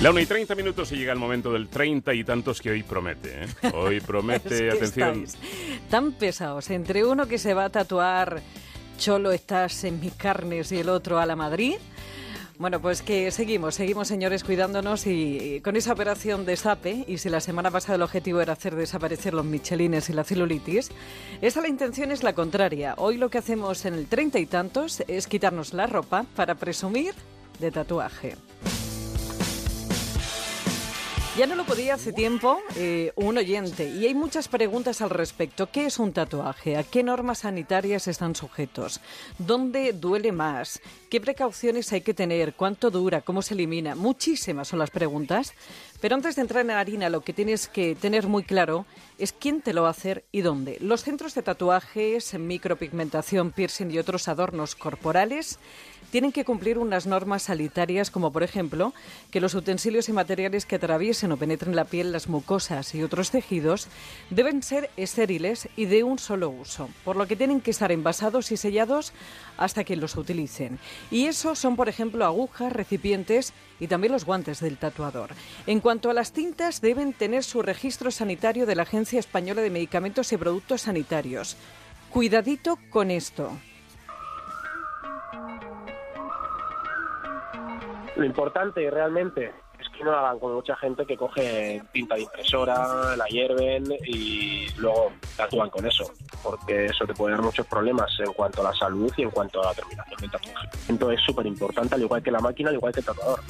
La 1 y 30 minutos y llega el momento del 30 y tantos que hoy promete. ¿eh? Hoy promete, atención. Tan pesados, entre uno que se va a tatuar Cholo, estás en mis carnes y el otro a la Madrid. Bueno, pues que seguimos, seguimos señores cuidándonos y, con esa operación de SAPE, y si la semana pasada el objetivo era hacer desaparecer los michelines y la celulitis, esa la intención es la contraria. Hoy lo que hacemos en el treinta y tantos es quitarnos la ropa para presumir de tatuaje. Ya no lo podía hace tiempo eh, un oyente y hay muchas preguntas al respecto. ¿Qué es un tatuaje? ¿A qué normas sanitarias están sujetos? ¿Dónde duele más? ¿Qué precauciones hay que tener? ¿Cuánto dura? ¿Cómo se elimina? Muchísimas son las preguntas. Pero antes de entrar en la harina, lo que tienes que tener muy claro es quién te lo va a hacer y dónde. Los centros de tatuajes, micropigmentación, piercing y otros adornos corporales tienen que cumplir unas normas sanitarias como por ejemplo que los utensilios y materiales que atraviesen o penetren la piel, las mucosas y otros tejidos deben ser estériles y de un solo uso, por lo que tienen que estar envasados y sellados hasta que los utilicen. Y eso son por ejemplo agujas, recipientes y también los guantes del tatuador. En cuanto a las tintas, deben tener su registro sanitario de la Agencia Española de Medicamentos y Productos Sanitarios. Cuidadito con esto. Lo importante realmente es que no hagan como mucha gente que coge tinta de impresora, la hierven y luego tatúan con eso, porque eso te puede dar muchos problemas en cuanto a la salud y en cuanto a la terminación del tatuaje. Entonces es súper importante, al igual que la máquina, al igual que el tatuador.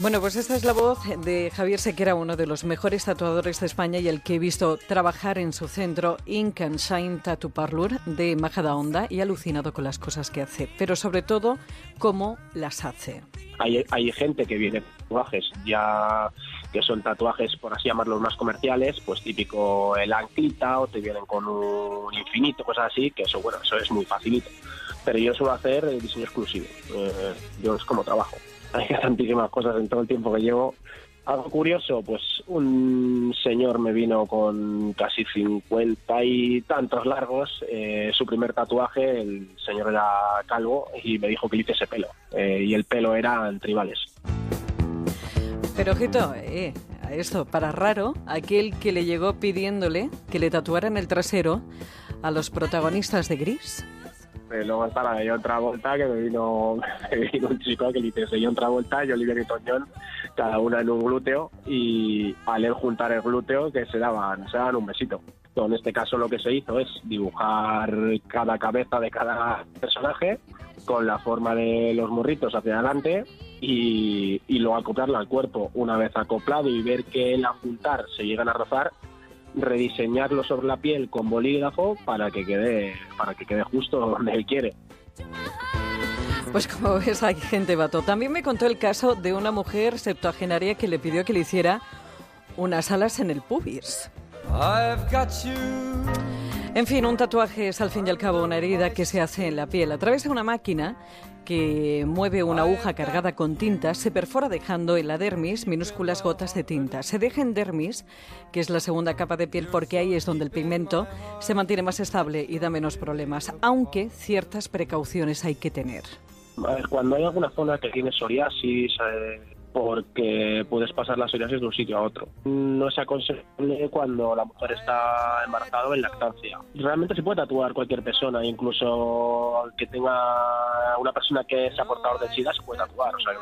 Bueno, pues esta es la voz de Javier Sequera, uno de los mejores tatuadores de España y el que he visto trabajar en su centro Ink and Shine Tattoo Parlor de Majadahonda y alucinado con las cosas que hace, pero sobre todo cómo las hace. Hay, gente que viene tatuajes ya que son tatuajes, por así llamarlos, más comerciales, pues típico el anclita o te vienen con un infinito, cosas así, que eso, bueno, eso es muy facilito. Pero yo suelo hacer diseño exclusivo, eh, yo es como trabajo hay tantísimas cosas en todo el tiempo que llevo. Algo curioso, pues un señor me vino con casi 50 y tantos largos, eh, su primer tatuaje, el señor era calvo y me dijo que le hiciese pelo, eh, y el pelo eran tribales. Pero ojito, eh, esto, para raro, aquel que le llegó pidiéndole que le tatuaran el trasero a los protagonistas de Gris. Eh, luego está la de otra vuelta que me vino, un chico que le dice John Travolta y Olivia Newton-John, cada una en un glúteo y al él juntar el glúteo que se daban, se daban un besito. En este caso lo que se hizo es dibujar cada cabeza de cada personaje con la forma de los morritos hacia adelante y, y luego acoplarlo al cuerpo. Una vez acoplado y ver que el juntar se llegan a rozar, rediseñarlo sobre la piel con bolígrafo para que quede, para que quede justo donde él quiere. Pues como ves, hay gente vato. También me contó el caso de una mujer septuagenaria que le pidió que le hiciera unas alas en el pubis. En fin, un tatuaje es al fin y al cabo una herida que se hace en la piel a través de una máquina que mueve una aguja cargada con tinta, se perfora dejando en la dermis minúsculas gotas de tinta. Se deja en dermis, que es la segunda capa de piel, porque ahí es donde el pigmento se mantiene más estable y da menos problemas, aunque ciertas precauciones hay que tener. Cuando hay alguna zona que tiene psoriasis, eh, porque puedes pasar la psoriasis de un sitio a otro. No es aconsejable cuando la mujer está embarazada o en lactancia. Realmente se puede tatuar cualquier persona, incluso que tenga una persona que sea portador de SIDA se puede tatuar. O sea,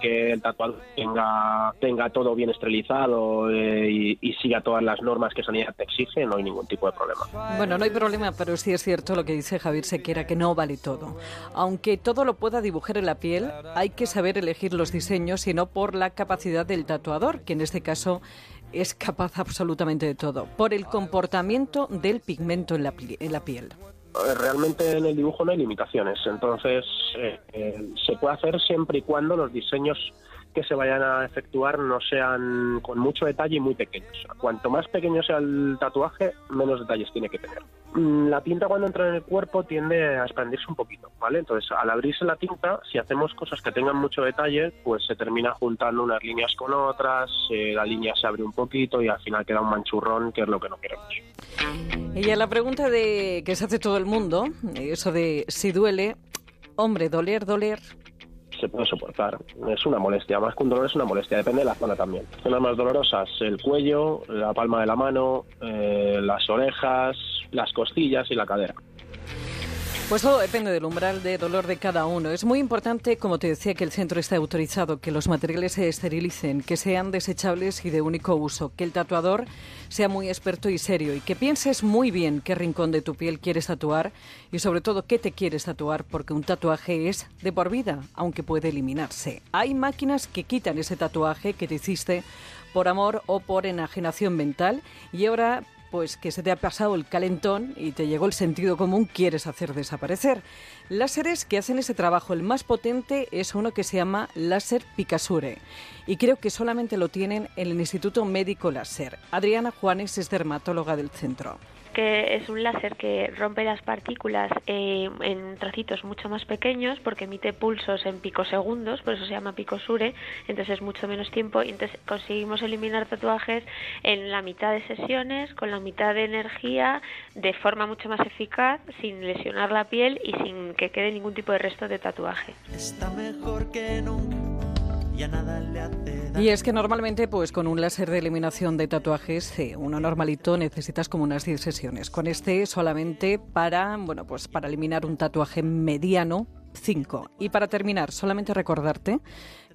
que el tatuador tenga, tenga todo bien esterilizado eh, y, y, siga todas las normas que sanidad te exige, no hay ningún tipo de problema. Bueno, no hay problema, pero sí es cierto lo que dice Javier Sequera, que no vale todo. Aunque todo lo pueda dibujar en la piel, hay que saber elegir los diseños y no por por la capacidad del tatuador, que en este caso es capaz absolutamente de todo, por el comportamiento del pigmento en la, en la piel. Realmente en el dibujo no hay limitaciones, entonces eh, eh, se puede hacer siempre y cuando los diseños que se vayan a efectuar no sean con mucho detalle y muy pequeños. Cuanto más pequeño sea el tatuaje, menos detalles tiene que tener. Mm, la tinta cuando entra en el cuerpo tiende a expandirse un poquito, ¿vale? Entonces, al abrirse la tinta, si hacemos cosas que tengan mucho detalle, pues se termina juntando unas líneas con otras, eh, la línea se abre un poquito y al final queda un manchurrón, que es lo que no queremos. Y a la pregunta de que se hace todo el mundo, eso de si duele, hombre, doler, doler, se puede soportar. Es una molestia, más que un dolor es una molestia, depende de la zona también. Zonas más dolorosas, el cuello, la palma de la mano, eh, las orejas, las costillas y la cadera. Pues todo depende del umbral de dolor de cada uno. Es muy importante, como te decía, que el centro esté autorizado, que los materiales se esterilicen, que sean desechables y de único uso, que el tatuador sea muy experto y serio y que pienses muy bien qué rincón de tu piel quieres tatuar y sobre todo qué te quieres tatuar, porque un tatuaje es de por vida, aunque puede eliminarse. Hay máquinas que quitan ese tatuaje que te hiciste por amor o por enajenación mental y ahora pues que se te ha pasado el calentón y te llegó el sentido común, quieres hacer desaparecer. Láseres que hacen ese trabajo, el más potente es uno que se llama láser Picasure y creo que solamente lo tienen en el Instituto Médico Láser. Adriana Juanes es dermatóloga del centro que es un láser que rompe las partículas eh, en trocitos mucho más pequeños porque emite pulsos en picosegundos, por eso se llama picosure, entonces es mucho menos tiempo y entonces conseguimos eliminar tatuajes en la mitad de sesiones, con la mitad de energía, de forma mucho más eficaz, sin lesionar la piel y sin que quede ningún tipo de resto de tatuaje. Y es que normalmente, pues con un láser de eliminación de tatuajes, uno normalito necesitas como unas 10 sesiones. Con este solamente para, bueno, pues para eliminar un tatuaje mediano, 5. Y para terminar, solamente recordarte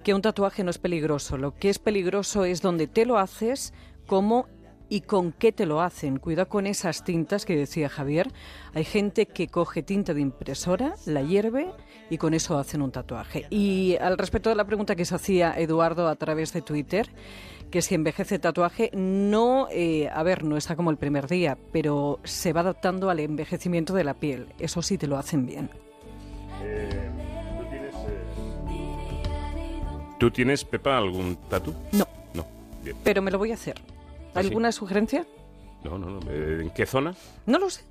que un tatuaje no es peligroso. Lo que es peligroso es donde te lo haces, cómo y con qué te lo hacen. Cuidado con esas tintas que decía Javier. Hay gente que coge tinta de impresora, la hierve y con eso hacen un tatuaje. Y al respecto de la pregunta que se hacía Eduardo a través de Twitter, que si envejece tatuaje, no, eh, a ver, no está como el primer día, pero se va adaptando al envejecimiento de la piel. Eso sí te lo hacen bien. Eh, ¿tú, tienes, Pepa, algún tatu? No. No, Pero me lo voy a hacer. ¿Ah, ¿Alguna sugerencia? No, no, no. ¿En qué zona? No lo sé.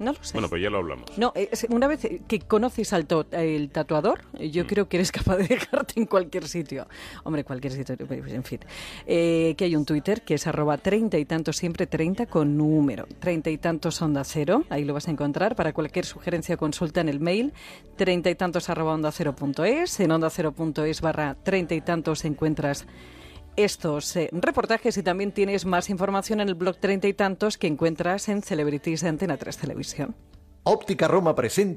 No lo sé. Bueno, pues ya lo hablamos. No, una vez que conoces al el tatuador, yo mm. creo que eres capaz de dejarte en cualquier sitio. Hombre, cualquier sitio, pues, en fin. Eh, que hay un Twitter que es arroba treinta y tantos siempre, treinta con número. Treinta y tantos onda cero, ahí lo vas a encontrar. Para cualquier sugerencia consulta en el mail treinta y tantos arroba onda cero punto es. En onda cero punto es barra treinta y tantos encuentras estos eh, reportajes y también tienes más información en el blog Treinta y Tantos que encuentras en Celebrities de Antena 3 Televisión. Óptica Roma presenta